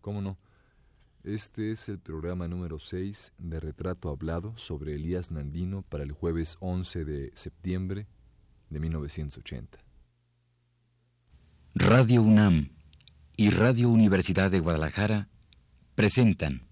¿Cómo no? Este es el programa número 6 de Retrato Hablado sobre Elías Nandino para el jueves 11 de septiembre de 1980. Radio UNAM y Radio Universidad de Guadalajara presentan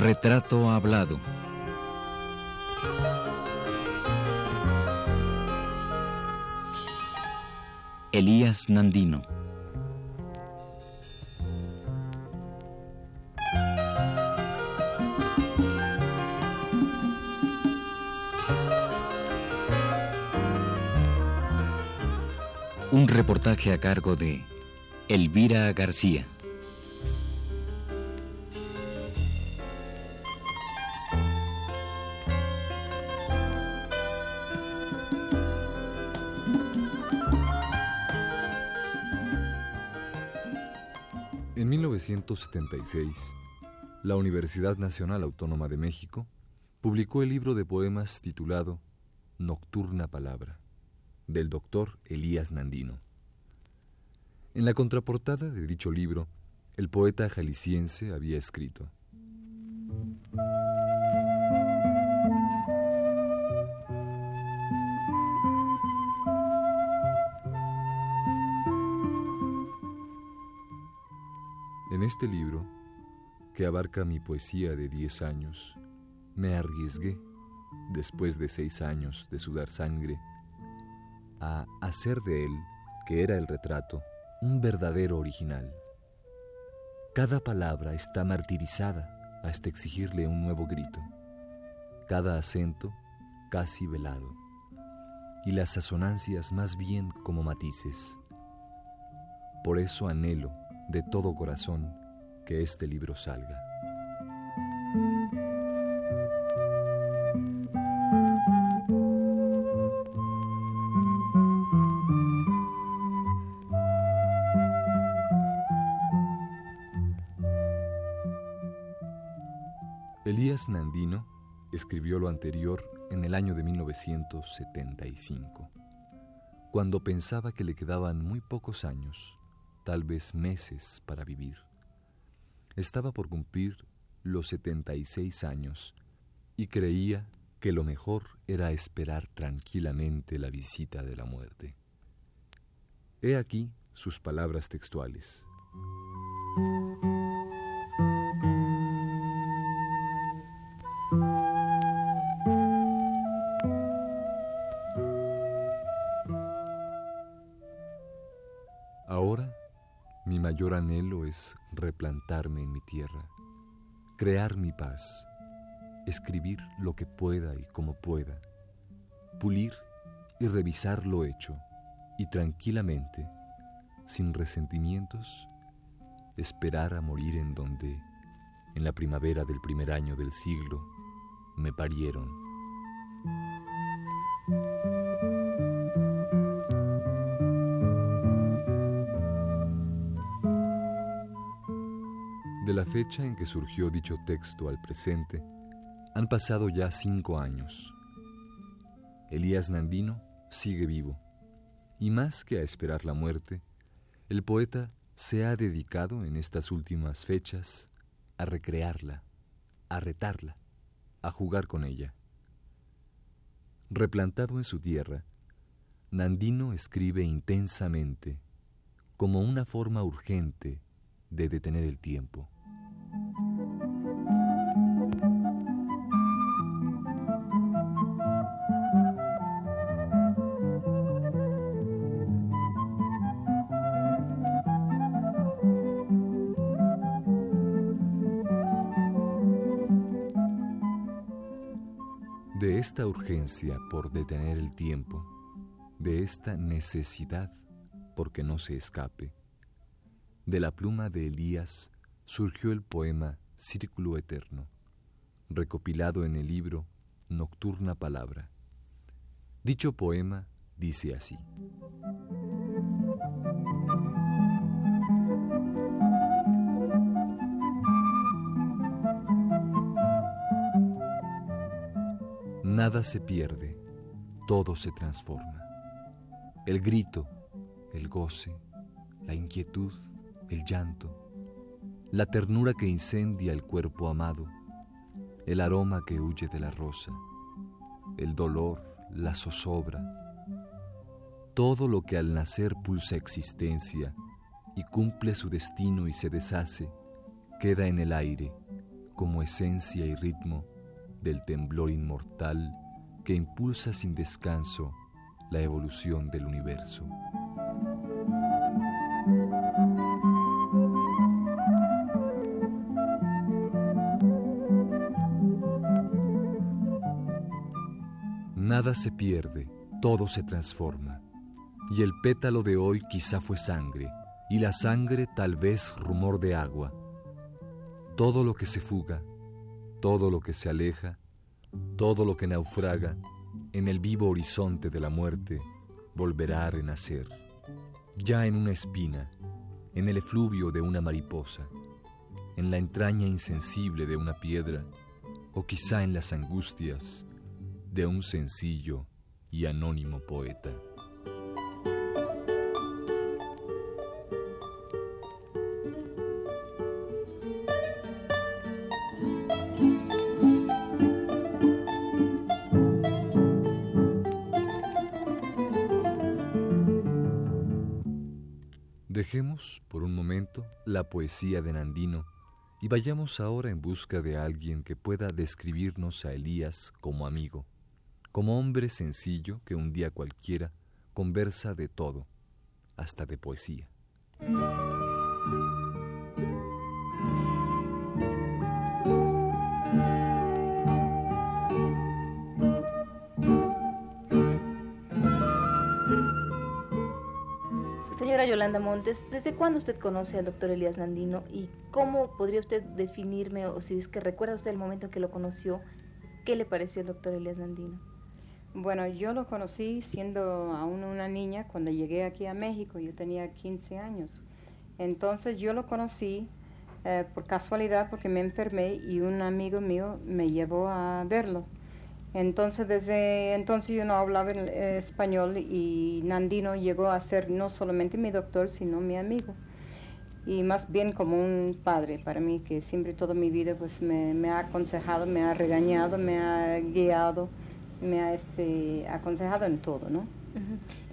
Retrato hablado. Elías Nandino. Un reportaje a cargo de Elvira García. 1976, la Universidad Nacional Autónoma de México publicó el libro de poemas titulado Nocturna Palabra, del doctor Elías Nandino. En la contraportada de dicho libro, el poeta jalisciense había escrito En este libro, que abarca mi poesía de diez años, me arriesgué, después de seis años de sudar sangre, a hacer de él, que era el retrato, un verdadero original. Cada palabra está martirizada hasta exigirle un nuevo grito, cada acento casi velado, y las asonancias más bien como matices. Por eso anhelo de todo corazón que este libro salga. Elías Nandino escribió lo anterior en el año de 1975, cuando pensaba que le quedaban muy pocos años tal vez meses para vivir. Estaba por cumplir los 76 años y creía que lo mejor era esperar tranquilamente la visita de la muerte. He aquí sus palabras textuales. Mayor anhelo es replantarme en mi tierra, crear mi paz, escribir lo que pueda y como pueda, pulir y revisar lo hecho y tranquilamente, sin resentimientos, esperar a morir en donde, en la primavera del primer año del siglo, me parieron. De la fecha en que surgió dicho texto al presente, han pasado ya cinco años. Elías Nandino sigue vivo, y más que a esperar la muerte, el poeta se ha dedicado en estas últimas fechas a recrearla, a retarla, a jugar con ella. Replantado en su tierra, Nandino escribe intensamente, como una forma urgente de detener el tiempo. De esta urgencia por detener el tiempo, de esta necesidad porque no se escape, de la pluma de Elías surgió el poema Círculo Eterno, recopilado en el libro Nocturna Palabra. Dicho poema dice así. Nada se pierde, todo se transforma. El grito, el goce, la inquietud, el llanto, la ternura que incendia el cuerpo amado, el aroma que huye de la rosa, el dolor, la zozobra, todo lo que al nacer pulsa existencia y cumple su destino y se deshace, queda en el aire como esencia y ritmo del temblor inmortal que impulsa sin descanso la evolución del universo. Nada se pierde, todo se transforma. Y el pétalo de hoy quizá fue sangre, y la sangre tal vez rumor de agua. Todo lo que se fuga, todo lo que se aleja, todo lo que naufraga en el vivo horizonte de la muerte volverá a renacer, ya en una espina, en el efluvio de una mariposa, en la entraña insensible de una piedra, o quizá en las angustias de un sencillo y anónimo poeta. Dejemos por un momento la poesía de Nandino y vayamos ahora en busca de alguien que pueda describirnos a Elías como amigo, como hombre sencillo que un día cualquiera conversa de todo, hasta de poesía. Señora Yolanda Montes, ¿desde cuándo usted conoce al doctor Elías Nandino y cómo podría usted definirme, o si es que recuerda usted el momento en que lo conoció, qué le pareció el doctor Elías Nandino? Bueno, yo lo conocí siendo aún una niña cuando llegué aquí a México, yo tenía 15 años. Entonces yo lo conocí eh, por casualidad porque me enfermé y un amigo mío me llevó a verlo. Entonces desde entonces yo no hablaba eh, español y Nandino llegó a ser no solamente mi doctor, sino mi amigo. Y más bien como un padre para mí, que siempre toda mi vida pues me, me ha aconsejado, me ha regañado, me ha guiado me ha este, aconsejado en todo, ¿no?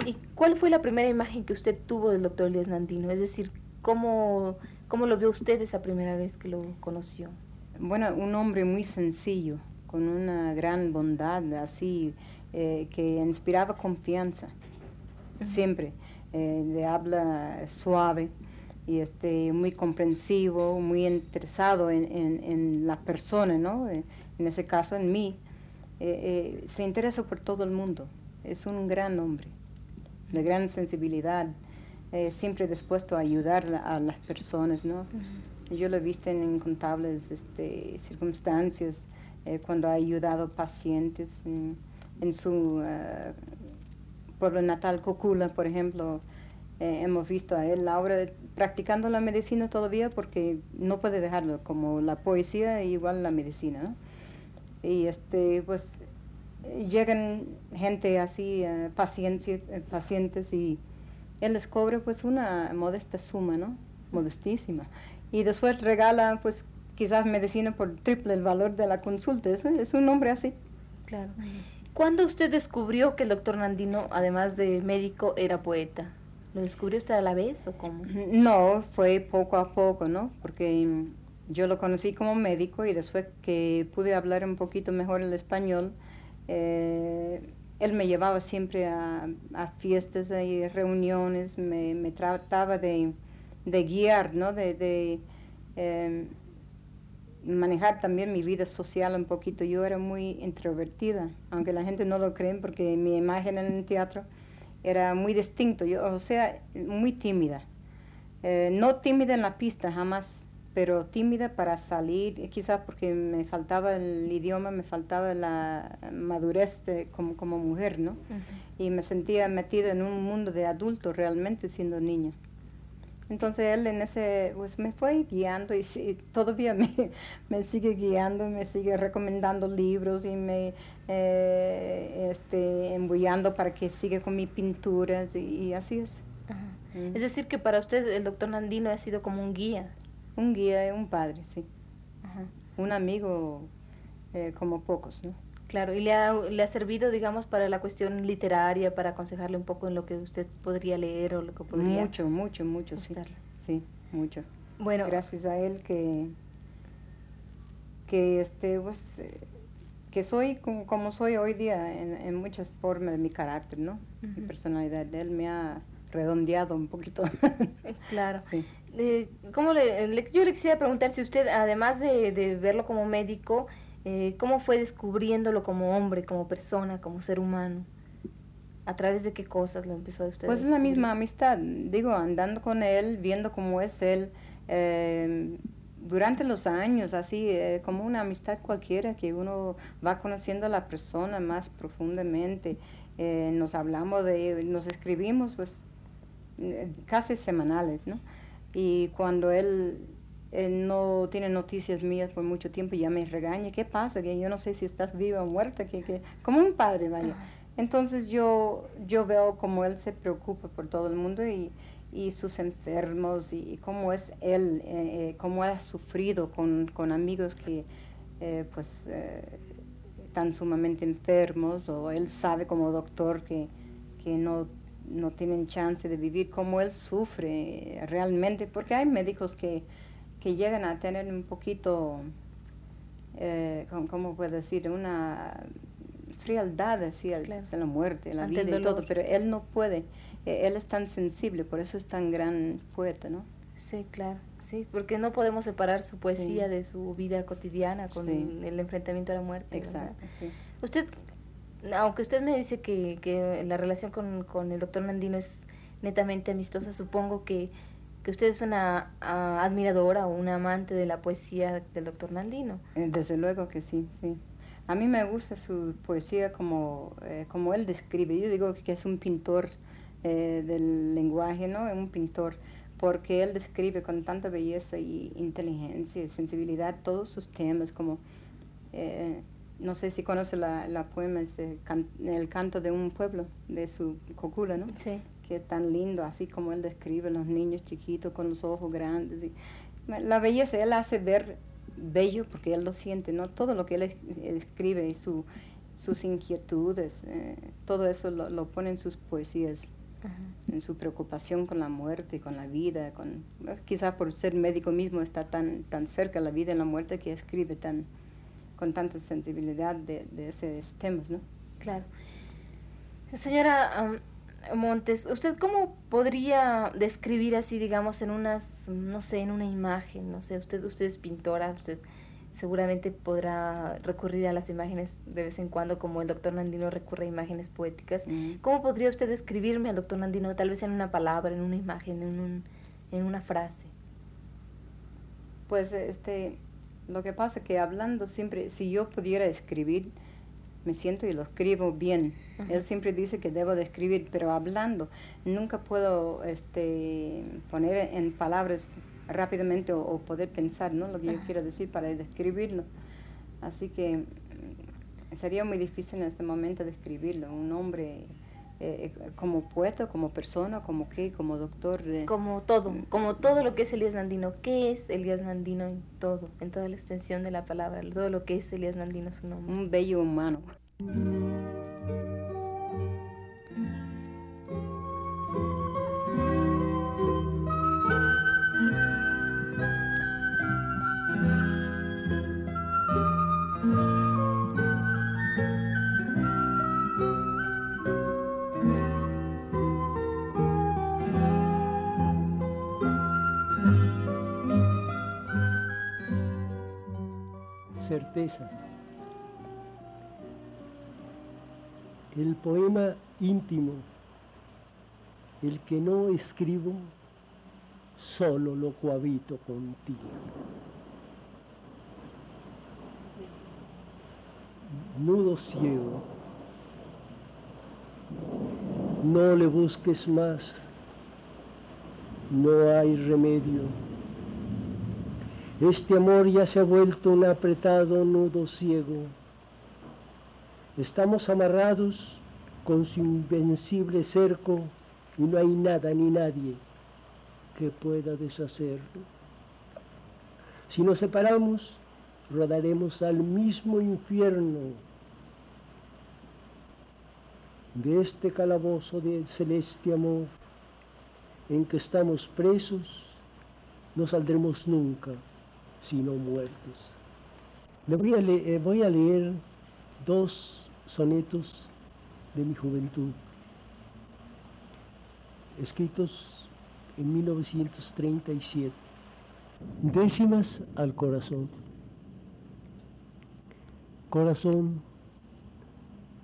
¿Y cuál fue la primera imagen que usted tuvo del doctor Elías Nandino? Es decir, ¿cómo, ¿cómo lo vio usted esa primera vez que lo conoció? Bueno, un hombre muy sencillo, con una gran bondad, así, eh, que inspiraba confianza, siempre, eh, de habla suave y este, muy comprensivo, muy interesado en, en, en la persona, ¿no? En ese caso, en mí eh, eh, se interesa por todo el mundo. Es un gran hombre, de gran sensibilidad, eh, siempre dispuesto a ayudar a las personas, ¿no? Yo lo he visto en incontables este, circunstancias, cuando ha ayudado pacientes en, su pueblo natal, Cocula, por ejemplo. hemos visto a él ahora practicando la medicina todavía porque no puede dejarlo, como la poesía igual la medicina, ¿no? Y este pues llegan gente así eh, pacientes, eh, pacientes y él les cobra pues una modesta suma no modestísima y después regala pues quizás medicina por triple el valor de la consulta es, es un hombre así claro ¿Cuándo usted descubrió que el doctor Nandino, además de médico, era poeta? ¿Lo descubrió usted a la vez o cómo? No, fue poco a poco, ¿no? Porque yo lo conocí como médico y después que pude hablar un poquito mejor el español, eh, él me llevaba siempre a, fiestas y reuniones, me, trataba de, guiar, ¿no? de, em, manejar también mi vida social un poquito. Yo era muy introvertida, aunque la gente no lo cree porque mi imagen en el teatro era muy distinto, yo, o sea, muy tímida. Eh, no tímida en la pista, jamás pero tímida para salir, quizás porque me faltaba el idioma, me faltaba la madurez como, como mujer, ¿no? Y me sentía metida en un mundo de adultos realmente siendo niña. Entonces él en ese, pues me fue guiando y todavía me, me, sigue guiando, me sigue recomendando libros y me eh, este, embullando para que siga con mis pinturas y, así es. Mm. Es decir, que para usted el doctor Nandino ha sido como un guía. Un guía, un padre, sí. Un amigo eh, como pocos, ¿no? Claro, y le ha, le ha servido, digamos, para la cuestión literaria, para aconsejarle un poco en lo que usted podría leer o lo que podría... Mucho, mucho, mucho, sí. Sí, mucho. Bueno... Gracias a él que, que este, pues, eh, que soy como, como, soy hoy día en, en, muchas formas de mi carácter, ¿no? Mi personalidad. de Él me ha redondeado un poquito. claro. Sí. ¿Cómo le, yo le quisiera preguntar si usted, además de, de verlo como médico, eh, ¿Cómo fue descubriéndolo como hombre, como persona, como ser humano? ¿A través de qué cosas lo empezó a usted? Pues es la misma amistad, digo, andando con él, viendo cómo es él, eh, durante los años, así, eh, como una amistad cualquiera, que uno va conociendo a la persona más profundamente, nos hablamos de, nos escribimos, pues, casi semanales, ¿no? Y cuando él no tiene noticias mías por mucho tiempo y ya me regaña, ¿qué pasa? Que yo no sé si estás viva o muerta, que, que como un padre, vaya. Entonces yo, yo veo cómo él se preocupa por todo el mundo y, y sus enfermos y cómo es él, eh, eh cómo ha sufrido con, con amigos que eh, pues eh, están sumamente enfermos o él sabe como doctor que, que no, no tienen chance de vivir, cómo él sufre realmente, porque hay médicos que que llegan a tener un poquito, eh, ¿cómo puedo decir? Una frialdad hacia la muerte, la vida y todo, pero él no puede, eh, él es tan sensible, por eso es tan gran poeta, ¿no? Sí, claro, sí, porque no podemos separar su poesía de su vida cotidiana con el, enfrentamiento a la muerte. Exacto. Usted, aunque usted me dice que, que la relación con, con el doctor Nandino es netamente amistosa, supongo que que usted es una ah, admiradora o una amante de la poesía del doctor Nandino. Eh, desde luego que sí, sí. A mí me gusta su poesía como, eh, como él describe. Yo digo que es un pintor eh, del lenguaje, ¿no? Un pintor, porque él describe con tanta belleza y inteligencia y sensibilidad todos sus temas, como, no sé si conoce la, la poema, El canto de un pueblo, de su cocula, ¿no? Sí que tan lindo, así como él describe los niños chiquitos con los ojos grandes. Y la belleza, él hace ver bello porque él lo siente, ¿no? Todo lo que él escribe su, sus inquietudes, eh, todo eso lo, pone en sus poesías, en su preocupación con la muerte, con la vida, con quizás por ser médico mismo está tan, tan cerca la vida y la muerte que escribe tan con tanta sensibilidad de, de esos temas, ¿no? Claro. Señora, Montes, ¿usted cómo podría describir así, digamos, en unas, no sé, en una imagen, no sé, usted, usted es pintora, usted seguramente podrá recurrir a las imágenes de vez en cuando, como el doctor Nandino recurre a imágenes poéticas. ¿Cómo podría usted describirme al doctor Nandino, tal vez en una palabra, en una imagen, en, un, en una frase? Pues este, lo que pasa es que hablando siempre, si yo pudiera escribir, me siento y lo escribo bien. Él siempre dice que debo de escribir, pero hablando nunca puedo este, poner en palabras rápidamente o, poder pensar ¿no? lo que yo quiero decir para describirlo. Así que mm, sería muy difícil en este momento describirlo. Un hombre eh, como poeta, como persona, como qué, como doctor. como todo, mm. como todo lo que es Elías Nandino. ¿Qué es Elías Nandino en todo, en toda la extensión de la palabra? Todo lo que es Elías Nandino, su nombre. Un bello humano. El poema íntimo, el que no escribo, solo lo cohabito contigo. Nudo ciego, no le busques más, no hay remedio. Este amor ya se ha vuelto un apretado nudo ciego. Estamos amarrados con su invencible cerco y no hay nada ni nadie que pueda deshacerlo. Si nos separamos, rodaremos al mismo infierno de este calabozo de celeste amor en que estamos presos, no saldremos nunca sino muertos. Le voy a, eh, voy a leer dos sonetos de mi juventud, escritos en 1937, décimas al corazón. Corazón,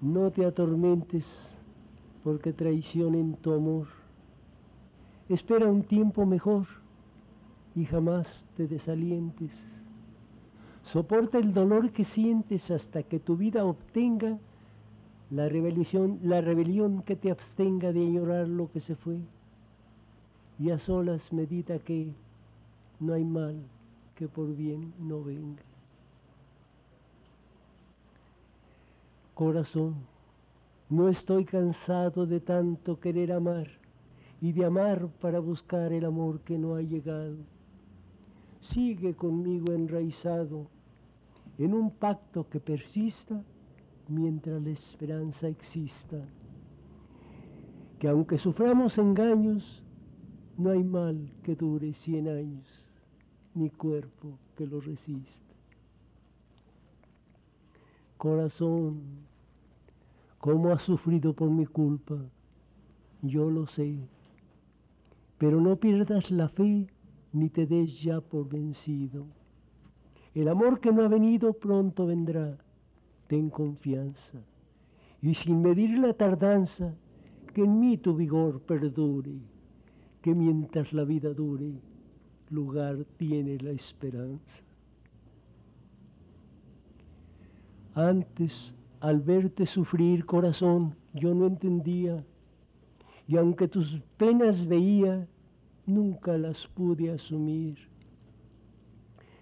no te atormentes porque traicionen tu amor. Espera un tiempo mejor y jamás te desalientes. Soporta el dolor que sientes hasta que tu vida obtenga la rebelión, la rebelión que te abstenga de llorar lo que se fue. Y a solas medita que no hay mal que por bien no venga. Corazón, no estoy cansado de tanto querer amar y de amar para buscar el amor que no ha llegado. Sigue conmigo enraizado en un pacto que persista mientras la esperanza exista. Que aunque suframos engaños, no hay mal que dure cien años, ni cuerpo que lo resista corazón, cómo has sufrido por mi culpa, yo lo sé, pero no pierdas la fe ni te des ya por vencido. El amor que no ha venido pronto vendrá, ten confianza, y sin medir la tardanza, que en mí tu vigor perdure, que mientras la vida dure, lugar tiene la esperanza. Antes, al verte sufrir, corazón, yo no entendía, y aunque tus penas veía, nunca las pude asumir.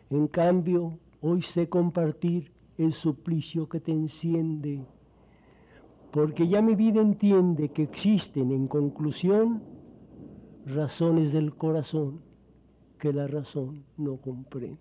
En cambio, hoy sé compartir el suplicio que te enciende, porque ya mi vida entiende que existen, en conclusión, razones del corazón que la razón no comprende.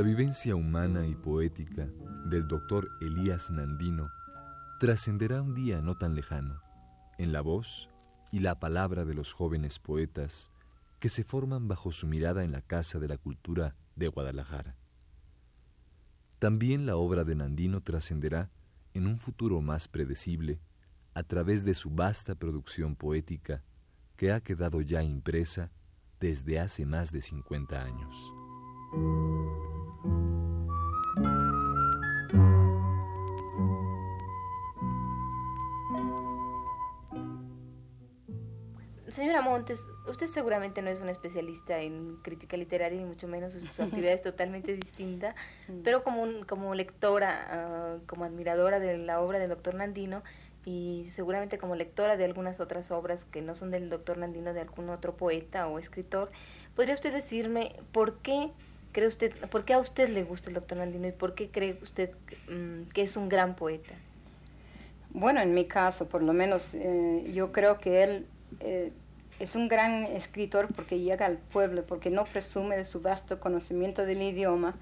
La vivencia humana y poética del doctor Elías Nandino trascenderá un día no tan lejano en la voz y la palabra de los jóvenes poetas que se forman bajo su mirada en la Casa de la Cultura de Guadalajara. También la obra de Nandino trascenderá en un futuro más predecible a través de su vasta producción poética que ha quedado ya impresa desde hace más de 50 años. Señora Montes, usted seguramente no es una especialista en crítica literaria, ni mucho menos, su actividad es totalmente distinta, mm. pero como, como lectora, ah, como admiradora de la obra del doctor Nandino, y seguramente como lectora de algunas otras obras que no son del doctor Nandino, de algún otro poeta o escritor, ¿podría usted decirme por qué cree usted, por qué a usted le gusta el doctor Nandino y por qué cree usted mm, que es un gran poeta? Bueno, en mi caso, por lo menos, eh, yo creo que él eh, es un gran escritor porque llega al pueblo, porque no presume de su vasto conocimiento del idioma,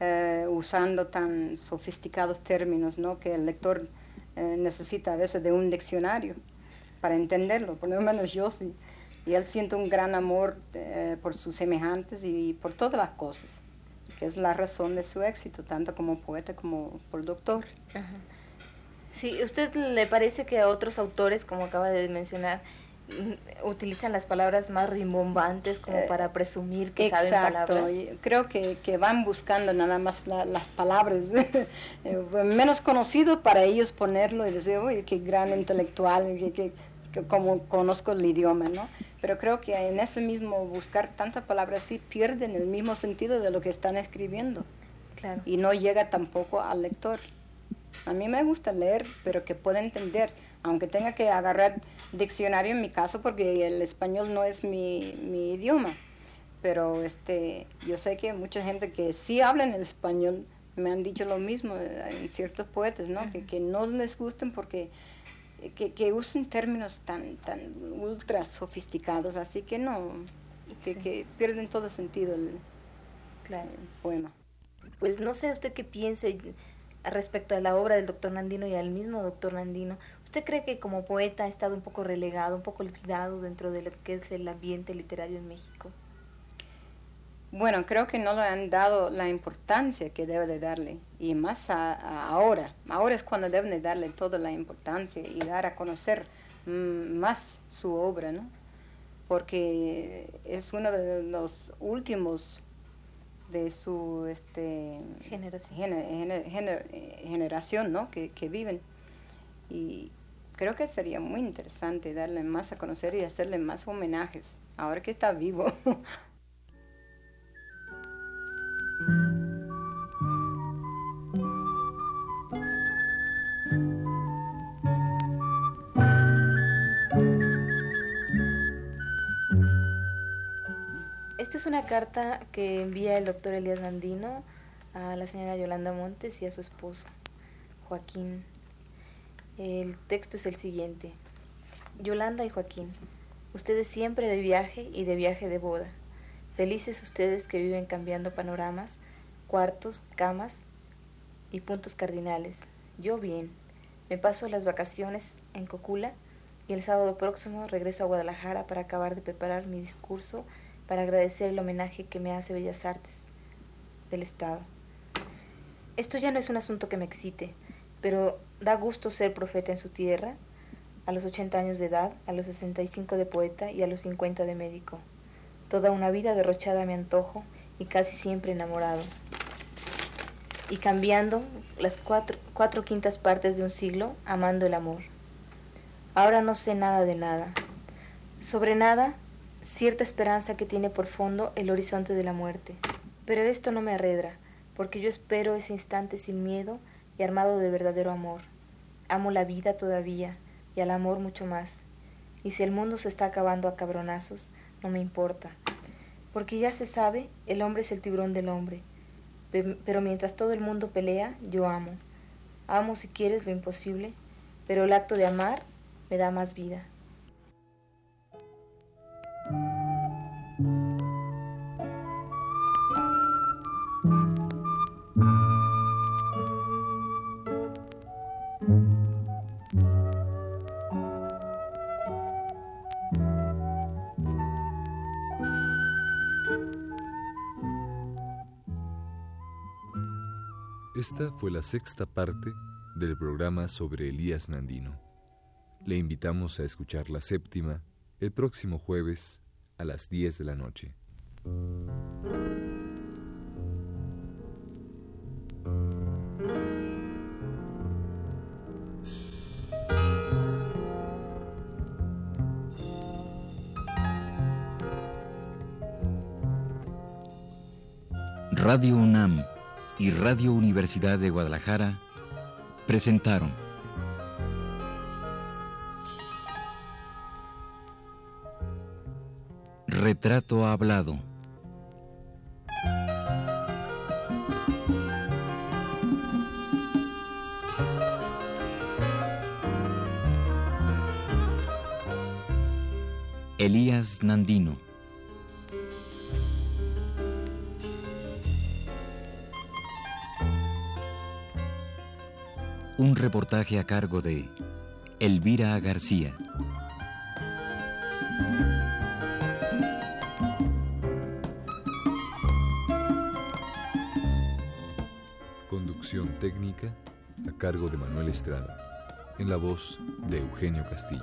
eh, usando tan sofisticados términos, ¿no? que el lector eh, necesita a veces de un diccionario para entenderlo, por lo menos yo sí. Y él siente un gran amor eh, por sus semejantes y por todas las cosas, que es la razón de su éxito, tanto como poeta como por doctor. Sí, ¿usted le parece que a otros autores, como acaba de mencionar, mm, utilizan las palabras más rimbombantes como eh, para presumir que saben palabras. Creo que, que, van buscando nada más las palabras eh, menos conocidos para ellos ponerlo y decir, uy, qué gran intelectual, que, que, como conozco el idioma, ¿no? Pero creo que en ese mismo buscar tantas palabras sí pierden el mismo sentido de lo que están escribiendo. Claro. Y no llega tampoco al lector. A mí me gusta leer, pero que pueda entender, aunque tenga que agarrar diccionario en mi caso, porque el español no es mi, mi idioma. Pero este, yo sé que mucha gente que sí habla en el español me han dicho lo mismo eh, en ciertos poetas, ¿no? que, que, no les gusten porque que, que, usen términos tan, tan ultra sofisticados, así que no, que, que pierden todo sentido el, el poema. Pues no sé usted qué piense respecto a la obra del doctor Nandino y al mismo doctor Nandino, ¿usted cree que como poeta ha estado un poco relegado, un poco olvidado dentro de lo que es el ambiente literario en México? Bueno, creo que no le han dado la importancia que debe de darle, y más ahora, ahora es cuando deben de darle toda la importancia y dar a conocer mm, más su obra, ¿no? Porque es uno de los últimos de su este, generación, ¿no? que, que viven. Y creo que sería muy interesante darle más a conocer y hacerle más homenajes, ahora que está vivo. carta que envía el doctor Elías Nandino a la señora Yolanda Montes y a su esposo, Joaquín. El texto es el siguiente. Yolanda y Joaquín, ustedes siempre de viaje y de viaje de boda. Felices ustedes que viven cambiando panoramas, cuartos, camas y puntos cardinales. Yo bien. Me paso las vacaciones en Cocula y el sábado próximo regreso a Guadalajara para acabar de preparar mi discurso para agradecer el homenaje que me hace Bellas Artes del Estado. Esto ya no es un asunto que me excite, pero da gusto ser profeta en su tierra, a los 80 años de edad, a los 65 de poeta y a los 50 de médico. Toda una vida derrochada a mi antojo y casi siempre enamorado. Y cambiando las cuatro, cuatro quintas partes de un siglo amando el amor. Ahora no sé nada de nada. Sobre nada cierta esperanza que tiene por fondo el horizonte de la muerte. Pero esto no me arredra, porque yo espero ese instante sin miedo y armado de verdadero amor. Amo la vida todavía y al amor mucho más. Y si el mundo se está acabando a cabronazos, no me importa. Porque ya se sabe, el hombre es el tiburón del hombre. Pero mientras todo el mundo pelea, yo amo. Amo si quieres lo imposible, pero el acto de amar me da más vida. Esta fue la sexta parte del programa sobre Elías Nandino. Le invitamos a escuchar la séptima el próximo jueves a las 10 de la noche. Radio UNAM y Radio Universidad de Guadalajara presentaron Retrato Hablado. Elías Nandino. Un reportaje a cargo de Elvira García. Conducción técnica a cargo de Manuel Estrada, en la voz de Eugenio Castillo.